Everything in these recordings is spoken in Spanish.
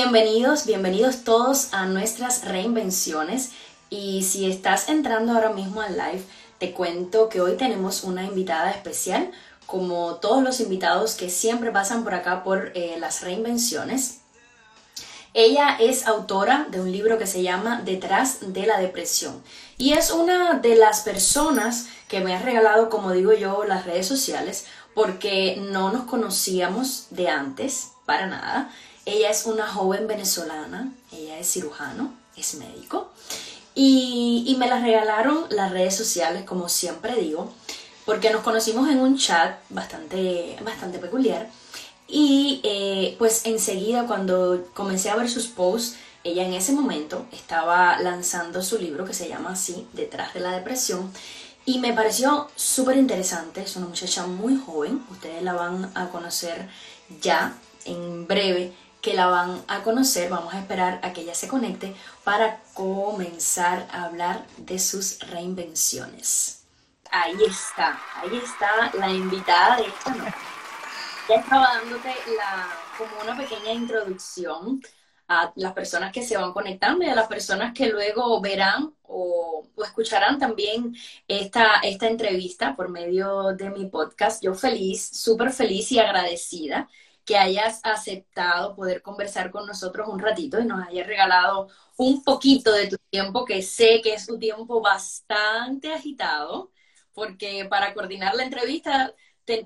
Bienvenidos, bienvenidos todos a nuestras reinvenciones. Y si estás entrando ahora mismo al live, te cuento que hoy tenemos una invitada especial, como todos los invitados que siempre pasan por acá por eh, las reinvenciones. Ella es autora de un libro que se llama Detrás de la Depresión y es una de las personas que me ha regalado, como digo yo, las redes sociales porque no nos conocíamos de antes, para nada. Ella es una joven venezolana, ella es cirujano, es médico y, me las regalaron las redes sociales, como siempre digo, porque nos conocimos en un chat bastante, bastante peculiar. Y eh, pues enseguida cuando comencé a ver sus posts, ella en ese momento estaba lanzando su libro que se llama así, Detrás de la Depresión. Y me pareció súper interesante, es una muchacha muy joven, ustedes la van a conocer ya en breve que la van a conocer. Vamos a esperar a que ella se conecte para comenzar a hablar de sus reinvenciones. Ahí está, ahí está la invitada de esta noche. Ya estaba dándote como una pequeña introducción a las personas que se van conectando y a las personas que luego verán o, o, escucharán también esta, esta entrevista por medio de mi podcast. Yo feliz, súper feliz y agradecida que hayas aceptado poder conversar con nosotros un ratito y nos hayas regalado un poquito de tu tiempo, que sé que es un tiempo bastante agitado, porque para coordinar la entrevista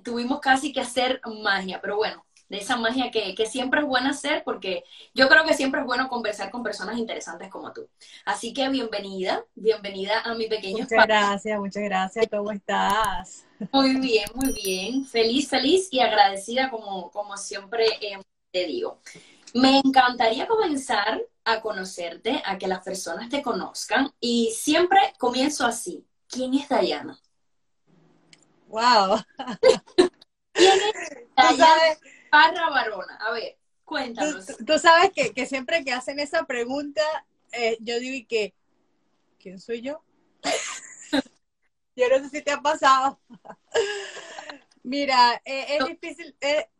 tuvimos casi que hacer magia, pero bueno, de esa magia que, siempre es buena hacer, porque yo creo que siempre es bueno conversar con personas interesantes como tú. Así que bienvenida, bienvenida a mi pequeño Muchas gracias, muchas gracias, ¿cómo estás? Muy bien, muy bien, feliz, feliz y agradecida como, como siempre eh, te digo. Me encantaría comenzar a conocerte, a que las personas te conozcan y siempre comienzo así. ¿Quién es Dayana? Wow. ¿Quién es Dayana? Parra Barona. A ver, cuéntanos. Tú, sabes que, siempre que hacen esa pregunta, eh, yo digo que, ¿quién soy yo? yo no sé si te ha pasado. Mira, eh, es difícil. Eh,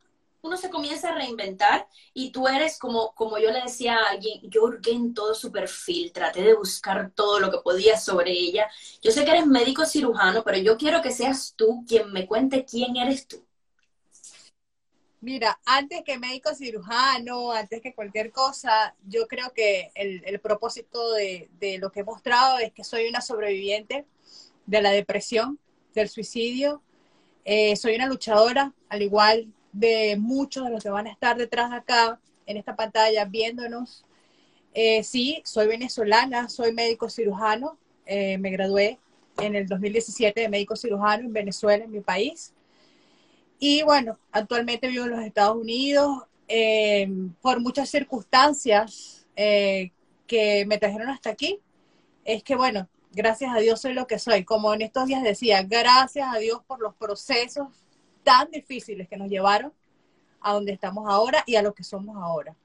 uno se comienza a reinventar y tú eres como, como yo le decía a alguien, yo hurgué en todo su perfil, traté de buscar todo lo que podía sobre ella. Yo sé que eres médico cirujano, pero yo quiero que seas tú quien me cuente quién eres tú. Mira, antes que médico cirujano, antes que cualquier cosa, yo creo que el, propósito de, lo que he mostrado es que soy una sobreviviente de la depresión, del suicidio. Eh, soy una luchadora, al igual de muchos de los que van a estar detrás de acá, en esta pantalla, viéndonos. Eh, sí, soy venezolana, soy médico cirujano. Eh, me gradué en el 2017 de médico cirujano en Venezuela, en mi país. Y bueno, actualmente vivo en los Estados Unidos eh, por muchas circunstancias eh, que me trajeron hasta aquí. Es que bueno, gracias a Dios soy lo que soy. Como en estos días decía, gracias a Dios por los procesos tan difíciles que nos llevaron a donde estamos ahora y a lo que somos ahora.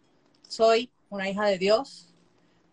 Soy una hija de Dios.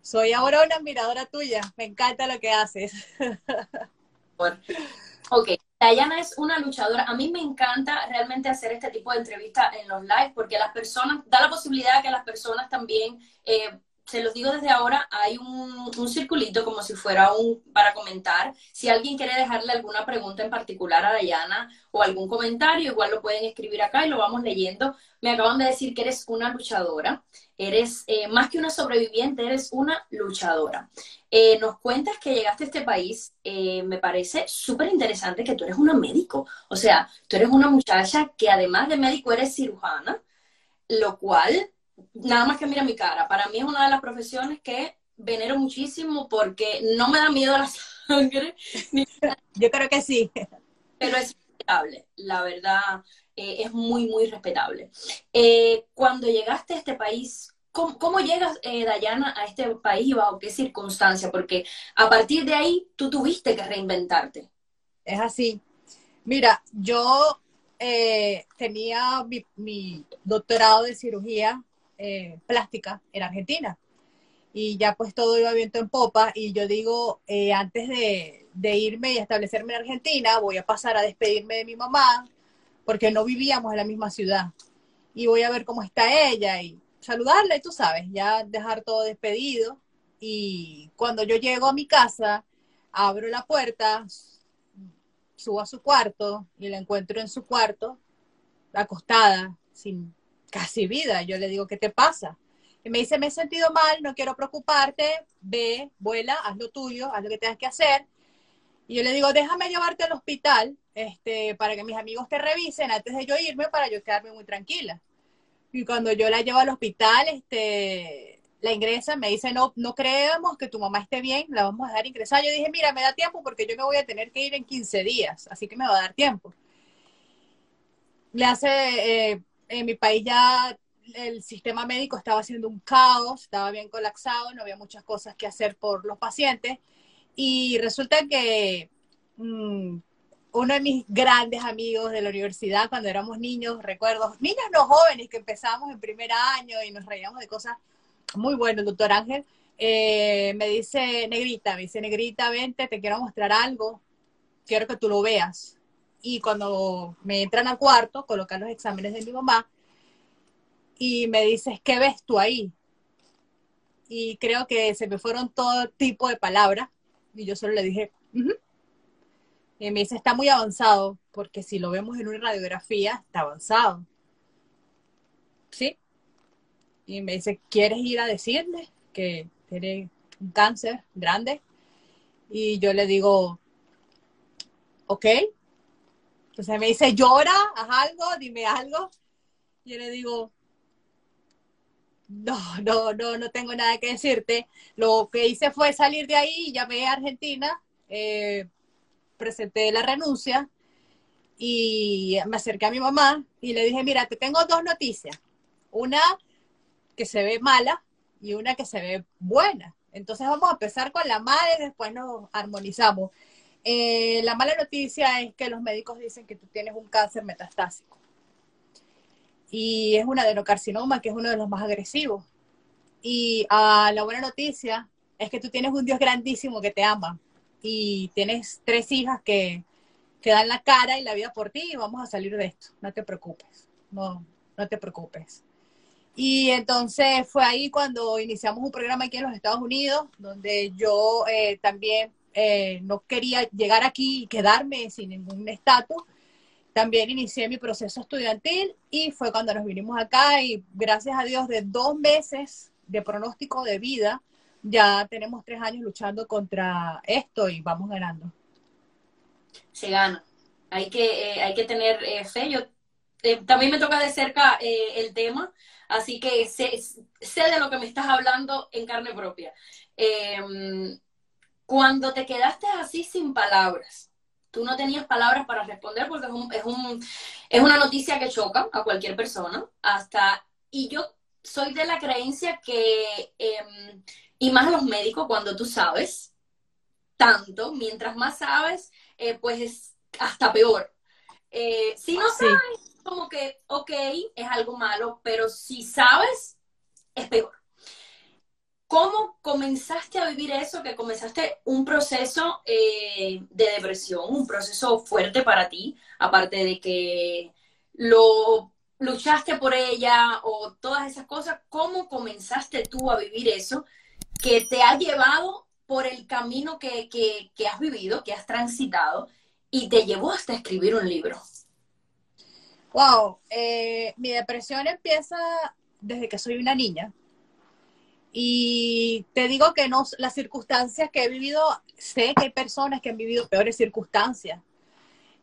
Soy ahora una admiradora tuya. Me encanta lo que haces. ok, Dayana es una luchadora. A mí me encanta realmente hacer este tipo de entrevistas en los live porque las personas, da la posibilidad que las personas también eh, se los digo desde ahora, hay un, circulito como si fuera un para comentar. Si alguien quiere dejarle alguna pregunta en particular a Dayana o algún comentario, igual lo pueden escribir acá y lo vamos leyendo. Me acaban de decir que eres una luchadora, eres eh, más que una sobreviviente, eres una luchadora. Eh, nos cuentas que llegaste a este país, eh, me parece súper interesante que tú eres una médico, o sea, tú eres una muchacha que además de médico eres cirujana, lo cual nada más que mira mi cara. Para mí es una de las profesiones que venero muchísimo porque no me da miedo la sangre. Yo creo que sí. Pero es respetable, la verdad, eh, es muy, muy respetable. Eh, cuando llegaste a este país, ¿cómo, llegas, eh, Dayana, a este país y bajo qué circunstancia? Porque a partir de ahí tú tuviste que reinventarte. Es así. Mira, yo tenía mi doctorado de cirugía eh, plástica en Argentina. Y ya pues todo iba viento en popa y yo digo, eh, antes de, irme y establecerme en Argentina, voy a pasar a despedirme de mi mamá, porque no vivíamos en la misma ciudad. Y voy a ver cómo está ella. Y saludarla y tú sabes, ya dejar todo despedido. Y cuando yo llego a mi casa, abro la puerta, subo a su cuarto y la encuentro en su cuarto, acostada, sin casi vida. Yo le digo, ¿qué te pasa? Y me dice, me he sentido mal, no quiero preocuparte, ve, vuela, haz lo tuyo, haz lo que tengas que hacer. Y yo le digo, déjame llevarte al hospital este, para que mis amigos te revisen antes de yo irme, para yo quedarme muy tranquila. Y cuando yo la llevo al hospital, este, la ingresa, me dice, no, no creemos que tu mamá esté bien, la vamos a dejar ingresar. Yo dije, mira, me da tiempo porque yo me voy a tener que ir en 15 días, así que me va a dar tiempo. Le hace, eh, en mi país ya el sistema médico estaba haciendo un caos, estaba bien colapsado, no había muchas cosas que hacer por los pacientes. Y resulta que mm, uno de mis grandes amigos de la universidad, cuando éramos niños, recuerdo, niños no jóvenes que empezamos en primer año y nos reíamos de cosas muy bueno el doctor Ángel, eh, me dice, negrita, me dice, negrita, vente, te quiero mostrar algo, quiero que tú lo veas. Y cuando me entran al cuarto, colocan los exámenes de mi mamá y me dices, ¿qué ves tú ahí? Y creo que se me fueron todo tipo de palabras y yo solo le dije, y me dice, está muy avanzado, porque si lo vemos en una radiografía, está avanzado. ¿Sí? y me dice, ¿quieres ir a decirle que tiene un cáncer grande? Y yo le digo, ok. Entonces me dice, llora, haz algo, dime algo. Y yo le digo, no, no, no, no tengo nada que decirte. Lo que hice fue salir de ahí, llamé a Argentina, eh, presenté la renuncia y me acerqué a mi mamá y le dije, mira, te tengo dos noticias. Una que se ve mala y una que se ve buena. Entonces vamos a empezar con la mala y después nos armonizamos. Eh, la mala noticia es que los médicos dicen que tú tienes un cáncer metastásico. Y es un adenocarcinoma, que es uno de los más agresivos. Y ah, la buena noticia es que tú tienes un Dios grandísimo que te ama. Y tienes tres hijas que, que dan la cara y la vida por ti y vamos a salir de esto. No te preocupes. No, no te preocupes. Y entonces fue ahí cuando iniciamos un programa aquí en los Estados Unidos, donde yo eh, también eh, no quería llegar aquí y quedarme sin ningún estatus. También inicié mi proceso estudiantil y fue cuando nos vinimos acá y gracias a Dios de dos meses de pronóstico de vida, ya tenemos tres años luchando contra esto y vamos ganando. Se gana. Hay que, eh, hay que tener fe. Yo, también me toca de cerca el tema Así que sé, de lo que me estás hablando en carne propia. Cuando te quedaste así sin palabras, tú no tenías palabras para responder porque es, un, es, una noticia que choca a cualquier persona. Hasta, y yo soy de la creencia que, em, y más los médicos, cuando tú sabes tanto, mientras más sabes, eh, pues es hasta peor. Eh, si no sabes, como que, ok, es algo malo, pero si sabes, es peor. ¿Cómo comenzaste a vivir eso? Que comenzaste un proceso eh, de depresión, un proceso fuerte para ti, aparte de que lo luchaste por ella o todas esas cosas. ¿Cómo comenzaste tú a vivir eso que te ha llevado por el camino que, que has vivido, que has transitado y te llevó hasta escribir un libro? Wow, eh, mi depresión empieza desde que soy una niña. Y te digo que no, las circunstancias que he vivido, sé que hay personas que han vivido peores circunstancias.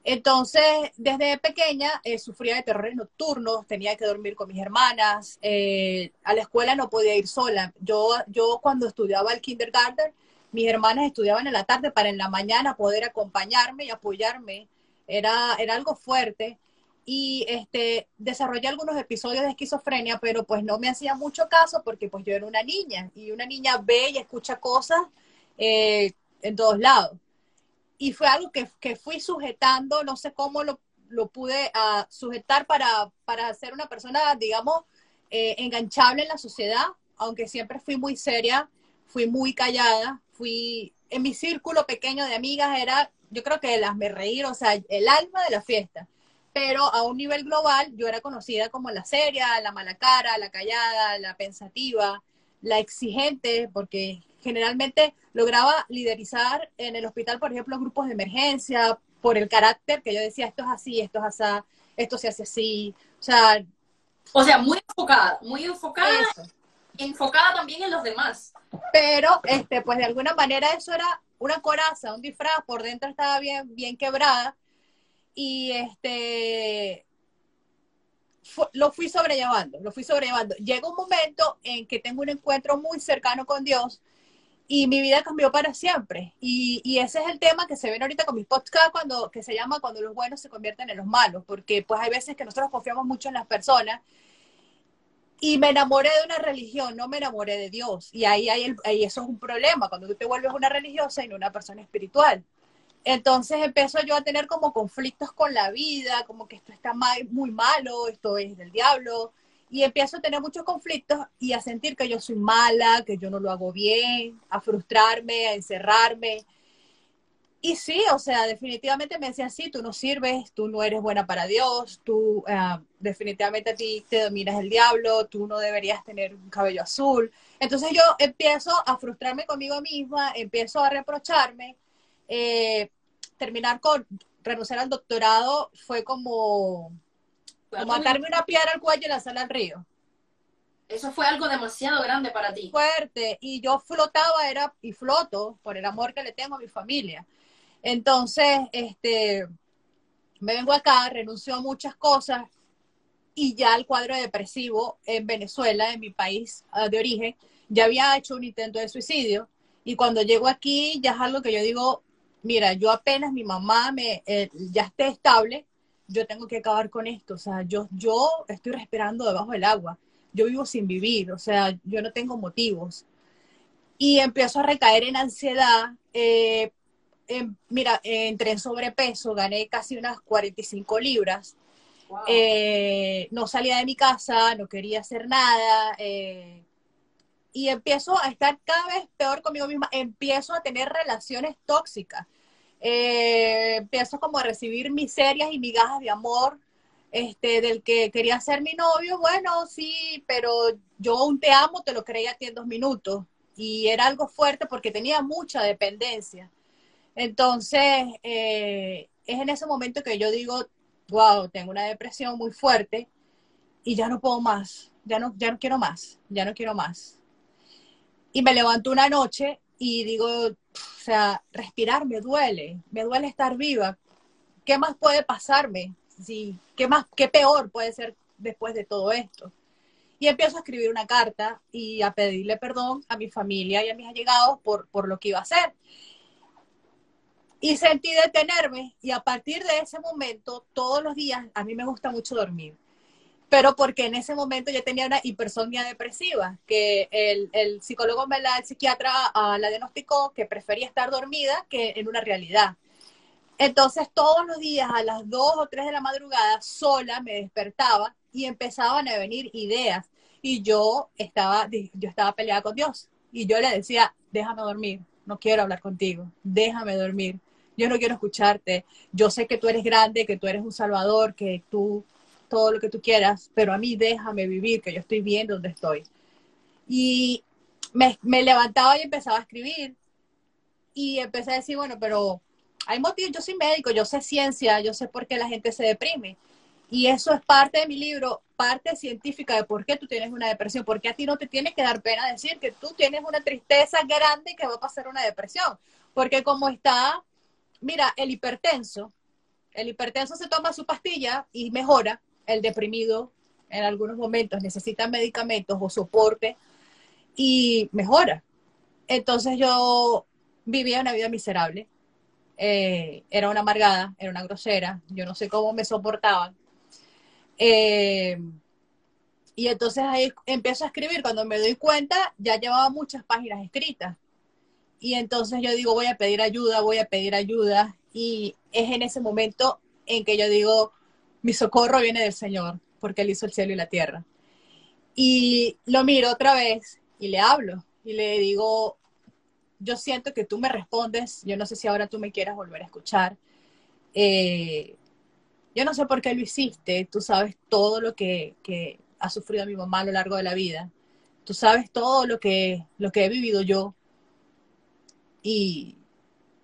Entonces, desde pequeña eh, sufría de terrores nocturnos, tenía que dormir con mis hermanas, eh, a la escuela no podía ir sola. Yo, yo cuando estudiaba el kindergarten, mis hermanas estudiaban en la tarde para en la mañana poder acompañarme y apoyarme. Era, era algo fuerte y este, desarrollé algunos episodios de esquizofrenia, pero pues no me hacía mucho caso porque pues yo era una niña y una niña ve y escucha cosas eh, en todos lados. Y fue algo que, que fui sujetando, no sé cómo lo, lo pude uh, sujetar para, para ser una persona, digamos, eh, enganchable en la sociedad, aunque siempre fui muy seria, fui muy callada, fui en mi círculo pequeño de amigas era, yo creo que las me reír, o sea, el alma de la fiesta pero a un nivel global yo era conocida como la seria, la mala cara, la callada, la pensativa, la exigente, porque generalmente lograba liderizar en el hospital, por ejemplo, grupos de emergencia, por el carácter que yo decía, esto es así, esto es así, esto se hace así. O sea, o sea, muy enfocada, muy enfocada, enfocada también en los demás. Pero, este, pues de alguna manera eso era una coraza, un disfraz, por dentro estaba bien, bien quebrada. Y este, lo fui sobrellevando, lo fui sobrellevando. Llega un momento en que tengo un encuentro muy cercano con Dios y mi vida cambió para siempre. Y, y, ese es el tema que se ven ahorita con mis podcasts, cuando, que se llama Cuando los buenos se convierten en los malos, porque pues hay veces que nosotros confiamos mucho en las personas y me enamoré de una religión, no me enamoré de Dios. Y ahí, hay ahí eso es un problema, cuando tú te vuelves una religiosa y no una persona espiritual. Entonces empiezo yo a tener como conflictos con la vida, como que esto está muy malo, esto es del diablo, y empiezo a tener muchos conflictos y a sentir que yo soy mala, que yo no lo hago bien, a frustrarme, a encerrarme. Y sí, o sea, definitivamente me decía, sí, tú no sirves, tú no eres buena para Dios, tú ah, definitivamente a ti te dominas el diablo, tú no deberías tener un cabello azul. Entonces yo empiezo a frustrarme conmigo misma, empiezo a reprocharme. Eh, terminar con renunciar al doctorado fue como, como atarme una piedra al cuello y lanzarla al río. Eso fue algo demasiado grande para ti. Fuerte. Y yo flotaba, era, y floto por el amor que le tengo a mi familia. Entonces, este, me vengo acá, renuncio a muchas cosas y ya el cuadro depresivo en Venezuela, en mi país ah, de origen, ya había hecho un intento de suicidio y cuando llego aquí ya es algo que yo digo, mira, yo apenas mi mamá me, eh, ya esté estable, yo tengo que acabar con esto, o sea, yo, yo estoy respirando debajo del agua, yo vivo sin vivir, o sea, yo no tengo motivos. Y empiezo a recaer en ansiedad, eh, mira, entré en sobrepeso, gané casi unas 45 libras. Eh, no salía de mi casa, no quería hacer nada. Eh, y empiezo a estar cada vez peor conmigo misma. Empiezo a tener relaciones tóxicas. Eh, empiezo como a recibir miserias y migajas de amor este, del que quería ser mi novio. Bueno, sí, pero yo un te amo te lo creía a ti en dos minutos. Y era algo fuerte porque tenía mucha dependencia. Entonces, eh, es en ese momento que yo digo, wow, tengo una depresión muy fuerte y ya no puedo más, ya no, ya no quiero más, ya no quiero más. Y me levanto una noche y digo, o sea, respirar me duele, me duele estar viva. ¿Qué más puede pasarme? Sí, ¿qué más, qué peor puede ser después de todo esto? Y empiezo a escribir una carta y a pedirle perdón a mi familia y a mis allegados por, por lo que iba a hacer. Y sentí detenerme y a partir de ese momento, todos los días, a mí me gusta mucho dormir, pero porque en ese momento yo tenía una hipersomnia depresiva, que el, el psicólogo, la, el psiquiatra uh, la diagnosticó que prefería estar dormida que en una realidad. Entonces todos los días a las 2 o 3 de la madrugada sola me despertaba y empezaban a venir ideas. Y yo estaba, yo estaba peleada con Dios. Y yo le decía, déjame dormir, no quiero hablar contigo, déjame dormir. Yo no quiero escucharte, yo sé que tú eres grande, que tú eres un salvador, que tú, todo lo que tú quieras, pero a mí déjame vivir, que yo estoy bien donde estoy. Y me, levantaba y empezaba a escribir y empecé a decir, bueno, pero hay motivos, yo soy médico, yo sé ciencia, yo sé por qué la gente se deprime. Y eso es parte de mi libro, parte científica de por qué tú tienes una depresión, porque a ti no te tiene que dar pena decir que tú tienes una tristeza grande que va a pasar una depresión, porque como está Mira, el hipertenso, el hipertenso se toma su pastilla y mejora, el deprimido en algunos momentos necesita medicamentos o soporte y mejora. Entonces yo vivía una vida miserable, eh, era una amargada, era una grosera, yo no sé cómo me soportaban. Eh, y entonces ahí empiezo a escribir, cuando me doy cuenta ya llevaba muchas páginas escritas y entonces yo digo, voy a pedir ayuda, voy a pedir ayuda. Y es en ese momento en que yo digo, mi socorro viene del Señor, porque Él hizo el cielo y la tierra. Y lo miro otra vez y le hablo y le digo, yo siento que tú me respondes, yo no sé si ahora tú me quieras volver a escuchar. Eh, yo no sé por qué lo hiciste, tú sabes todo lo que, que ha sufrido mi mamá a lo largo de la vida, tú sabes todo lo que, lo que he vivido yo y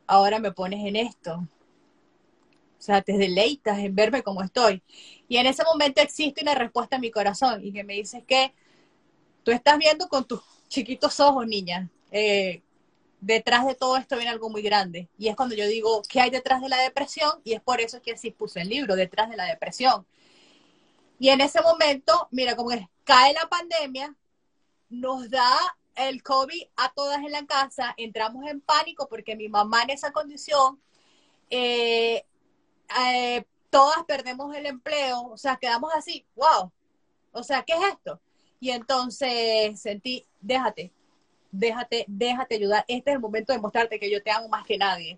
ahora me pones en esto. Sea, te deleitas en verme como estoy. Y en ese momento existe una respuesta en mi corazón y que me dice que tú estás viendo con tus chiquitos ojos, niña. Eh, detrás de todo esto viene algo muy grande. Y es cuando yo digo, ¿qué hay detrás de la depresión? Y es por eso que así puse el libro, detrás de la depresión. Y en ese momento, mira, como que cae la pandemia, nos da el COVID a todas en la casa, entramos en pánico porque mi mamá en esa condición, eh, eh, todas perdemos el empleo, o sea, quedamos así, wow, o sea, ¿qué es esto? Y entonces sentí, déjate, déjate, déjate ayudar, este es el momento de mostrarte que yo te amo más que nadie.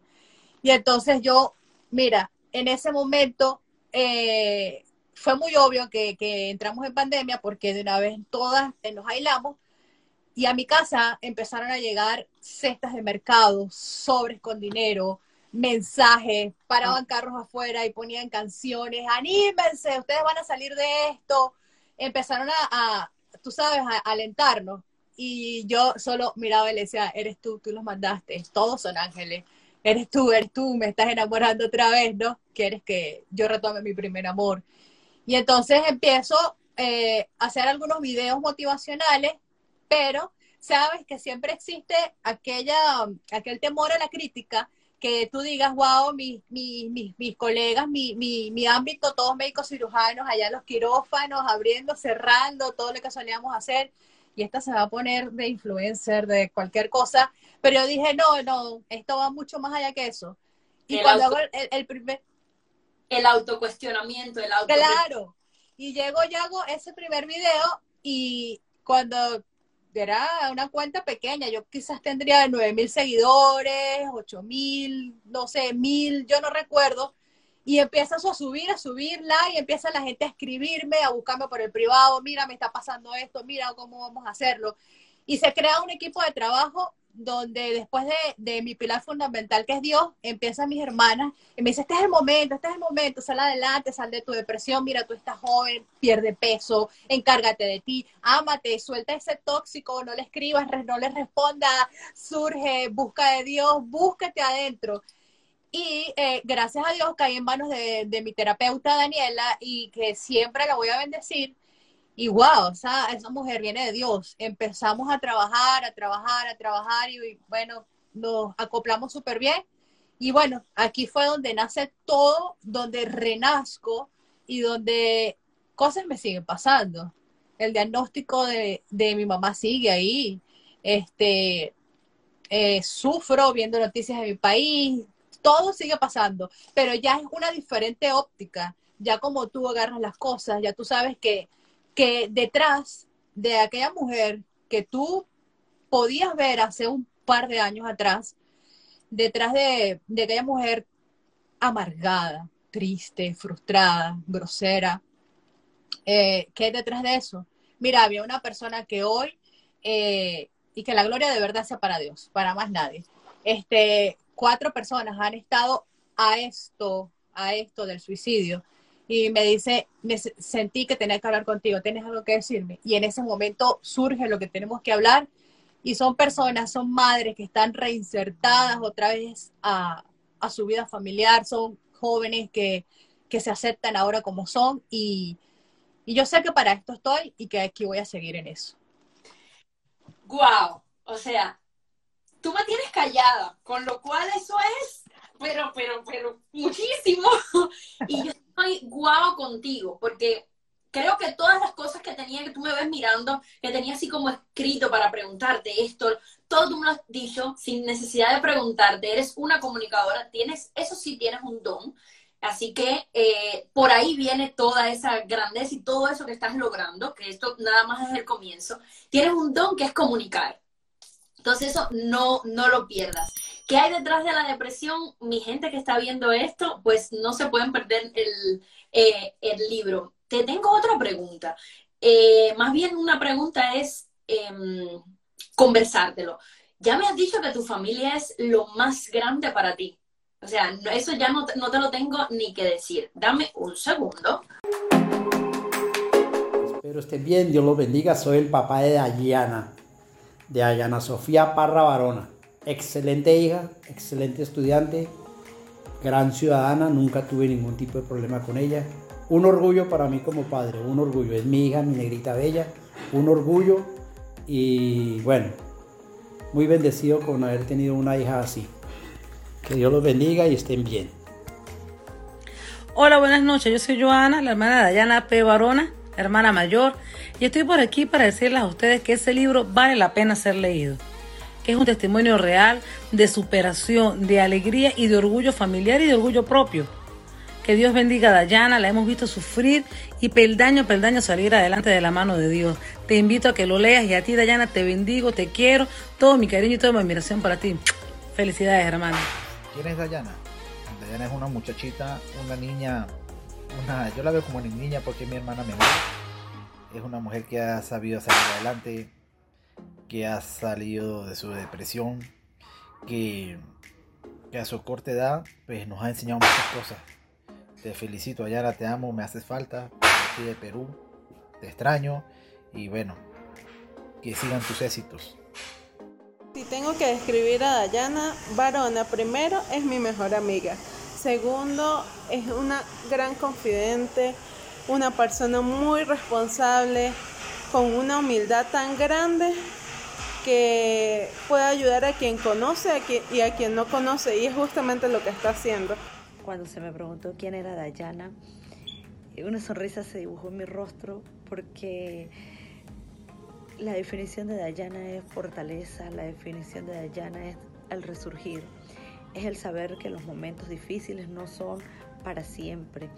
Y entonces yo, mira, en ese momento eh, fue muy obvio que, que, entramos en pandemia porque de una vez todas nos aislamos y a mi casa empezaron a llegar cestas de mercado, sobres con dinero, mensajes, paraban ah. carros afuera y ponían canciones, anímense, ustedes van a salir de esto. Empezaron a, tú sabes, a, alentarnos. Y yo solo miraba y le decía, eres tú, tú los mandaste, todos son ángeles. Eres tú, eres tú, me estás enamorando otra vez, ¿no? Quieres que yo retome mi primer amor. Y entonces empiezo eh, a hacer algunos videos motivacionales, pero sabes que siempre existe aquella, aquel temor a la crítica que tú digas, wow, mis, mis, mis, mis colegas, mi, mi, mi, ámbito, todos médicos cirujanos, allá los quirófanos, abriendo, cerrando, todo lo que solíamos hacer, y esta se va a poner de influencer, de cualquier cosa, pero yo dije, no, no, esto va mucho más allá que eso. Y cuando hago el, primer... El autocuestionamiento, el auto... Claro, y llego y hago ese primer video, y cuando era una cuenta pequeña, yo quizás tendría nueve mil seguidores, ocho mil, no sé, mil, yo no recuerdo, y empiezas a subir, a subirla, y empieza la gente a escribirme, a buscarme por el privado, mira, me está pasando esto, mira cómo vamos a hacerlo. Y se crea un equipo de trabajo donde después de, mi pilar fundamental, que es Dios, empiezan mis hermanas y me dice, este es el momento, este es el momento, sal adelante, sal de tu depresión, mira, tú estás joven, pierde peso, encárgate de ti, ámate, suelta ese tóxico, no le escribas, no le responda, surge, busca de Dios, búscate adentro. Y eh, gracias a Dios caí en manos de, de mi terapeuta Daniela y que siempre la voy a bendecir y wow, o sea, esa mujer viene de Dios. Empezamos a trabajar, a trabajar, a trabajar y bueno, nos acoplamos súper bien. Y bueno, aquí fue donde nace todo, donde renazco y donde cosas me siguen pasando. El diagnóstico de, mi mamá sigue ahí. Este, eh, sufro viendo noticias de mi país, todo sigue pasando, pero ya es una diferente óptica. Ya como tú agarras las cosas, ya tú sabes que que detrás de aquella mujer que tú podías ver hace un par de años atrás, detrás de, aquella mujer amargada, triste, frustrada, grosera, eh, ¿qué hay detrás de eso? Mira, había una persona que hoy, eh, y que la gloria de verdad sea para Dios, para más nadie. Este, cuatro personas han estado a esto, a esto del suicidio, y me dice, sentí que tenía que hablar contigo, tienes algo que decirme. Y en ese momento surge lo que tenemos que hablar y son personas, son madres que están reinsertadas otra vez a, su vida familiar, son jóvenes que, se aceptan ahora como son y, y yo sé que para esto estoy y que aquí voy a seguir en eso. Wow, o sea, tú me tienes callada, con lo cual eso es, pero, pero, pero muchísimo. Y yo estoy guau contigo, porque creo que todas las cosas que tenía, que tú me ves mirando, que tenía así como escrito para preguntarte esto, todo tú me lo has dicho sin necesidad de preguntarte, eres una comunicadora, tienes, eso sí tienes un don, así que eh, por ahí viene toda esa grandeza y todo eso que estás logrando, que esto nada más es el comienzo, tienes un don que es comunicar. Entonces eso no, no lo pierdas. ¿Qué hay detrás de la depresión? Mi gente que está viendo esto, pues no se pueden perder el, eh, libro. Te tengo otra pregunta. Eh, más bien una pregunta es em, conversártelo. Ya me has dicho que tu familia es lo más grande para ti. O sea, eso ya no, no te lo tengo ni que decir. Dame un segundo. Espero esté bien, Dios los bendiga. Soy el papá de Dayana, de Dayana Sofía Parra Barona. Excelente hija, excelente estudiante, gran ciudadana, nunca tuve ningún tipo de problema con ella. Un orgullo para mí como padre, un orgullo. Es mi hija, mi negrita bella, un orgullo y bueno, muy bendecido con haber tenido una hija así. Que Dios los bendiga y estén bien. Hola, buenas noches. Yo soy Joana, la hermana de Dayana P. Barona, hermana mayor, y estoy por aquí para decirles a ustedes que ese libro vale la pena ser leído. Que es un testimonio real de superación, de alegría y de orgullo familiar y de orgullo propio. Que Dios bendiga a Dayana, la hemos visto sufrir y peldaño peldaño salir adelante de la mano de Dios. Te invito a que lo leas y a ti, Dayana, te bendigo, te quiero, todo mi cariño y toda mi admiración para ti. Felicidades, hermano. ¿Quién es Dayana? Dayana es una muchachita, una niña, una, yo la veo como niña porque mi hermana menor. Es una mujer que ha sabido salir adelante, que ha salido de su depresión, que, a su corta edad pues, nos ha enseñado muchas cosas. Te felicito, Ayala, te amo, me haces falta. Estoy de Perú, te extraño y bueno, que sigan tus éxitos. Si tengo que describir a Dayana, Varona, primero es mi mejor amiga. Segundo, es una gran confidente, una persona muy responsable, con una humildad tan grande que puede ayudar a quien conoce y a quien no conoce. Y es justamente lo que está haciendo. Cuando se me preguntó quién era Dayana, una sonrisa se dibujó en mi rostro porque la definición de Dayana es fortaleza, la definición de Dayana es el resurgir, es el saber que los momentos difíciles no son para siempre.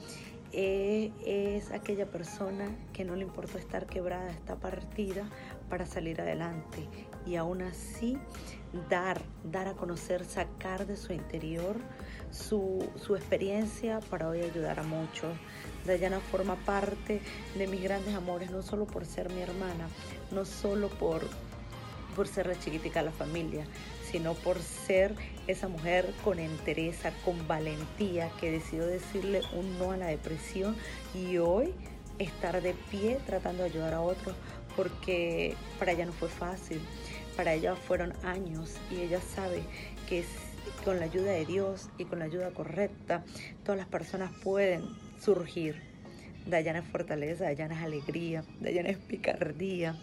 Eh, es aquella persona que no le importa estar quebrada, está partida para salir adelante y aún así dar, dar a conocer, sacar de su interior su, su experiencia para hoy ayudar a muchos. Dayana forma parte de mis grandes amores, no solo por ser mi hermana, no solo por, por ser la chiquitica de la familia, sino por ser esa mujer con entereza, con valentía, que decidió decirle un no a la depresión y hoy estar de pie tratando de ayudar a otros, porque para ella no fue fácil, para ella fueron años y ella sabe que con la ayuda de Dios y con la ayuda correcta, todas las personas pueden surgir. Dayana es fortaleza, Dayana es alegría, Dayana es picardía.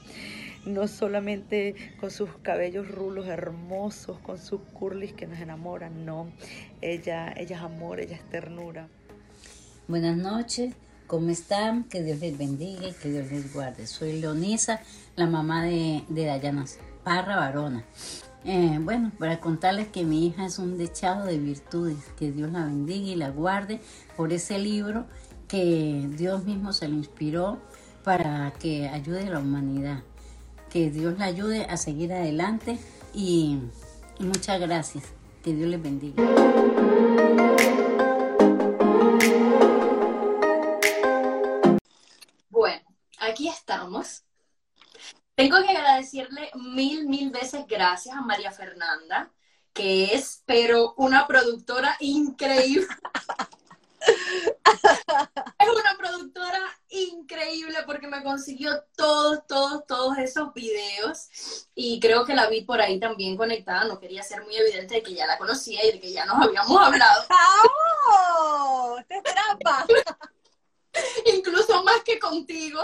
No solamente con sus cabellos rulos hermosos, con sus curlis que nos enamoran, no. Ella, ella es amor, ella es ternura. Buenas noches, ¿cómo están? Que Dios les bendiga y que Dios les guarde. Soy Leonisa, la mamá de, de Dayana Parra Varona. Eh, bueno, para contarles que mi hija es un dechado de virtudes, que Dios la bendiga y la guarde por ese libro que Dios mismo se le inspiró para que ayude a la humanidad. Que Dios la ayude a seguir adelante y, muchas gracias. Que Dios les bendiga. Bueno, aquí estamos tengo que agradecerle mil, mil veces gracias a María Fernanda, que es, pero una productora increíble. es una productora increíble porque me consiguió todos, todos, todos esos videos y creo que la vi por ahí también conectada. No quería ser muy evidente de que ya la conocía y de que ya nos habíamos hablado. ¡Oh! ¡Te trampa! incluso más que contigo.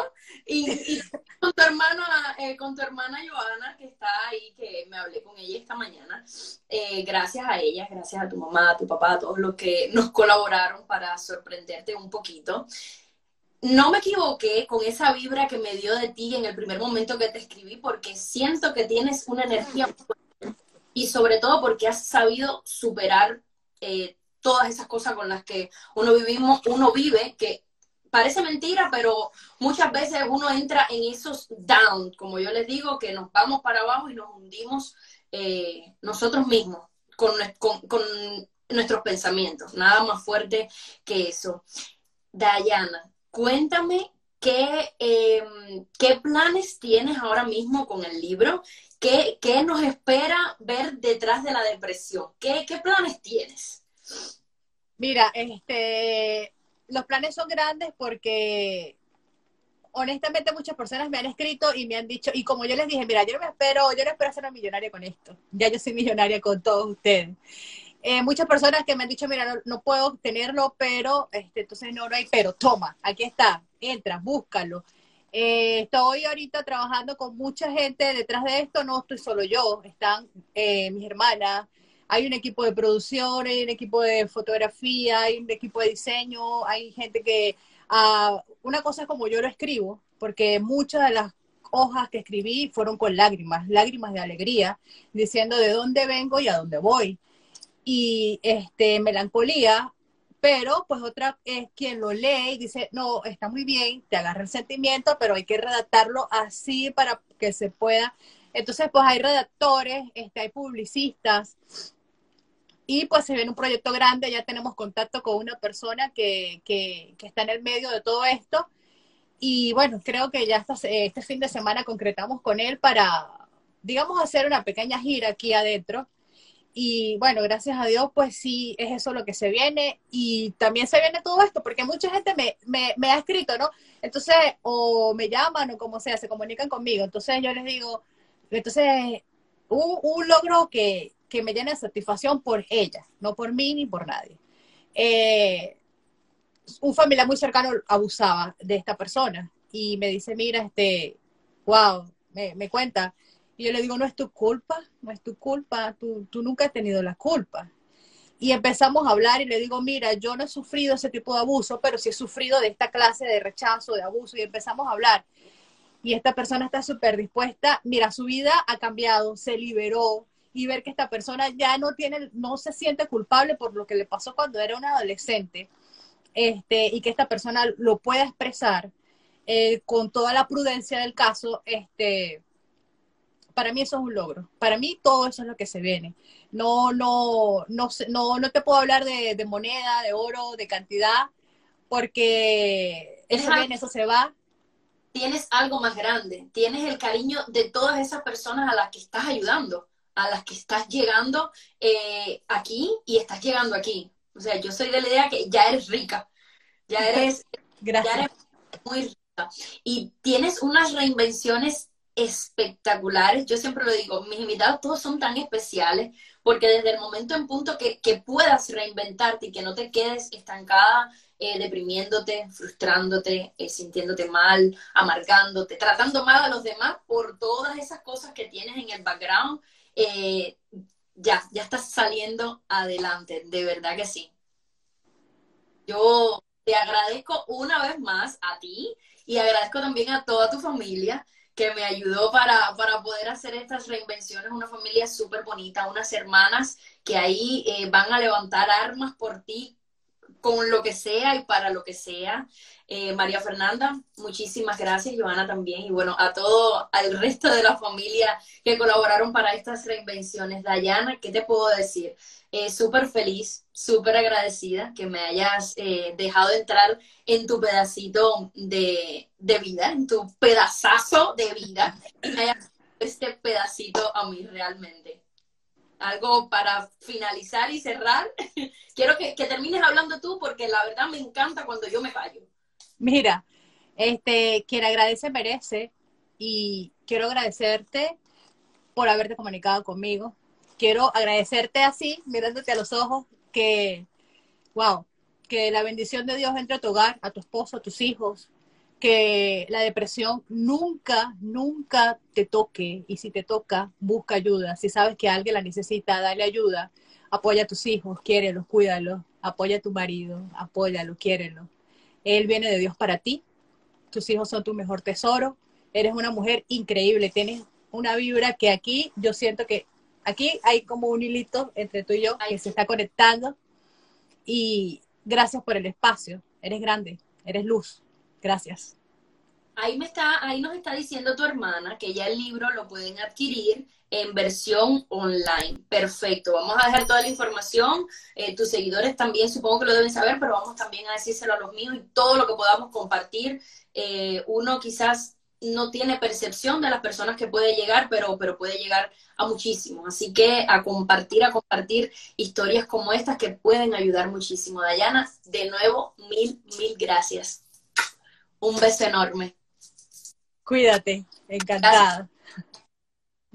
Y, con tu hermana eh, con tu hermana Joana que está ahí que me hablé con ella esta mañana. Eh, gracias a ella gracias a tu mamá a tu papá a todos los que nos colaboraron para sorprenderte un poquito. No me equivoqué con esa vibra que me dio de ti en el primer momento que te escribí porque siento que tienes una energía y sobre todo porque has sabido superar eh, todas esas cosas con las que uno vivimos, uno vive, que parece mentira, pero muchas veces uno entra en esos down, como yo les digo, que nos vamos para abajo y nos hundimos eh, nosotros mismos con, nuestros pensamientos. Nada más fuerte que eso. Dayana, cuéntame qué, em, qué planes tienes ahora mismo con el libro. ¿Qué, nos espera ver detrás de la depresión? ¿Qué, qué planes tienes? Mira, este, los planes son grandes porque honestamente muchas personas me han escrito y me han dicho, y como yo les dije, mira, yo no me espero, yo no espero ser una millonaria con esto, ya yo soy millonaria con todos ustedes. Eh, muchas personas que me han dicho, mira, no, puedo tenerlo, pero, este, entonces no, no hay, pero toma, aquí está, entra, búscalo. Eh, estoy ahorita trabajando con mucha gente detrás de esto, no estoy solo yo, están eh, mis hermanas, hay un equipo de producción, hay un equipo de fotografía, hay un equipo de diseño, hay gente que, uh, una cosa es como yo lo escribo, porque muchas de las hojas que escribí fueron con lágrimas, lágrimas de alegría, diciendo de dónde vengo y a dónde voy y este, melancolía, pero pues otra es quien lo lee y dice, no, está muy bien, te agarra el sentimiento, pero hay que redactarlo así para que se pueda. Entonces, pues hay redactores, este, hay publicistas, y pues se viene un proyecto grande, ya tenemos contacto con una persona que, que, que está en el medio de todo esto. Y bueno, creo que ya este fin de semana concretamos con él para, digamos, hacer una pequeña gira aquí adentro y bueno, gracias a Dios, pues sí, es eso lo que se viene. Y también se viene todo esto, porque mucha gente me, me, ha escrito, ¿no? Entonces, o me llaman o como sea, se comunican conmigo. Entonces yo les digo, entonces, un, un logro que, que, me llena de satisfacción por ella, no por mí ni por nadie. Eh, un familiar muy cercano abusaba de esta persona y me dice, mira, este, wow, me, me cuenta, y yo le digo, no es tu culpa, no es tu culpa, tú, tú nunca has tenido la culpa. Y empezamos a hablar y le digo, mira, yo no he sufrido ese tipo de abuso, pero sí he sufrido de esta clase de rechazo, de abuso, y empezamos a hablar. Y esta persona está súper dispuesta, mira, su vida ha cambiado, se liberó, y ver que esta persona ya no tiene, no se siente culpable por lo que le pasó cuando era una adolescente, este, y que esta persona lo pueda expresar eh, con toda la prudencia del caso, este, para mí eso es un logro. Para mí todo eso es lo que se viene. No, no, no, no, no te puedo hablar de, moneda, de oro, de cantidad, porque eso viene, eso se va. Tienes algo más grande, tienes el cariño de todas esas personas a las que estás ayudando, a las que estás llegando eh, aquí y estás llegando aquí. O sea, yo soy de la idea que ya eres rica, ya eres, ya eres muy rica. Y tienes unas reinvenciones espectaculares. Yo siempre lo digo, mis invitados todos son tan especiales porque desde el momento en punto que, puedas reinventarte y que no te quedes estancada, eh, deprimiéndote, frustrándote, eh, sintiéndote mal, amargándote, tratando mal a los demás por todas esas cosas que tienes en el background, eh, ya, ya estás saliendo adelante, de verdad que sí. Yo te agradezco una vez más a ti y agradezco también a toda tu familia que me ayudó para, poder hacer estas reinvenciones, una familia súper bonita, unas hermanas que ahí eh, van a levantar armas por ti con lo que sea y para lo que sea. Eh, María Fernanda, muchísimas gracias, Joana también, y bueno, a todo, al resto de la familia que colaboraron para estas reinvenciones. Dayana, ¿qué te puedo decir? Eh, súper feliz, súper agradecida que me hayas eh, dejado entrar en tu pedacito de, vida, en tu pedazazo de vida, me hayas este pedacito a mí realmente. Algo para finalizar y cerrar. Quiero que, que termines hablando tú porque la verdad me encanta cuando yo me callo. Mira, este, quien agradece merece y quiero agradecerte por haberte comunicado conmigo. Quiero agradecerte así, mirándote a los ojos, que, wow, que la bendición de Dios entre a tu hogar, a tu esposo, a tus hijos, que la depresión nunca, nunca te toque y si te toca, busca ayuda. Si sabes que alguien la necesita, dale ayuda. Apoya a tus hijos, quiérelos, cuídalos. Apoya a tu marido, apóyalo, quiérelo. Él viene de Dios para ti. Tus hijos son tu mejor tesoro. Eres una mujer increíble. Tienes una vibra que aquí yo siento que aquí hay como un hilito entre tú y yo que se está conectando. Y gracias por el espacio. Eres grande, eres luz. Gracias. Ahí me está, ahí nos está diciendo tu hermana que ya el libro lo pueden adquirir en versión online. Perfecto, vamos a dejar toda la información. Eh, tus seguidores también supongo que lo deben saber, pero vamos también a decírselo a los míos y todo lo que podamos compartir. Eh, uno quizás no tiene percepción de las personas que puede llegar, pero, pero puede llegar a muchísimo. Así que a compartir, a compartir historias como estas que pueden ayudar muchísimo. Dayana, de nuevo, mil, mil gracias. Un beso enorme. Cuídate, encantada.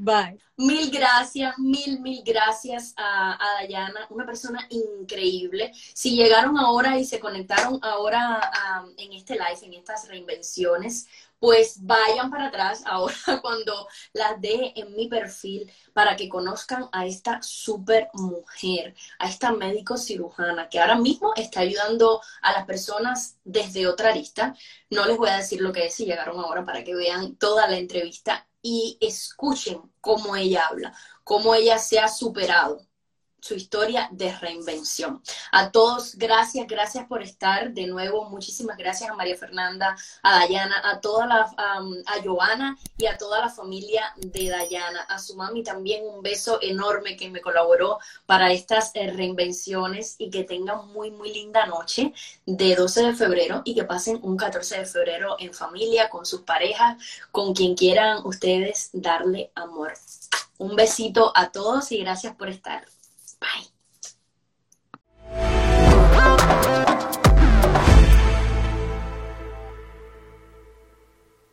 Bye. Mil gracias, mil, mil gracias a, a, Dayana, una persona increíble. Si llegaron ahora y se conectaron ahora en este live, en estas reinvenciones, pues vayan para atrás ahora cuando las deje en mi perfil para que conozcan a esta super mujer, a esta médico cirujana que ahora mismo está ayudando a las personas desde otra arista. No les voy a decir lo que es si llegaron ahora para que vean toda la entrevista y escuchen cómo ella habla, cómo ella se ha superado su historia de reinvención. A todos, gracias, gracias por estar de nuevo. Muchísimas gracias a María Fernanda, a Dayana, a toda la, a Joana y a toda la familia de Dayana. A su mami también un beso enorme que me colaboró para estas eh, reinvenciones y que tengan muy, muy linda noche de 12 de febrero y que pasen un 14 de febrero en familia, con sus parejas, con quien quieran ustedes darle amor. Un besito a todos y gracias por estar. Bye.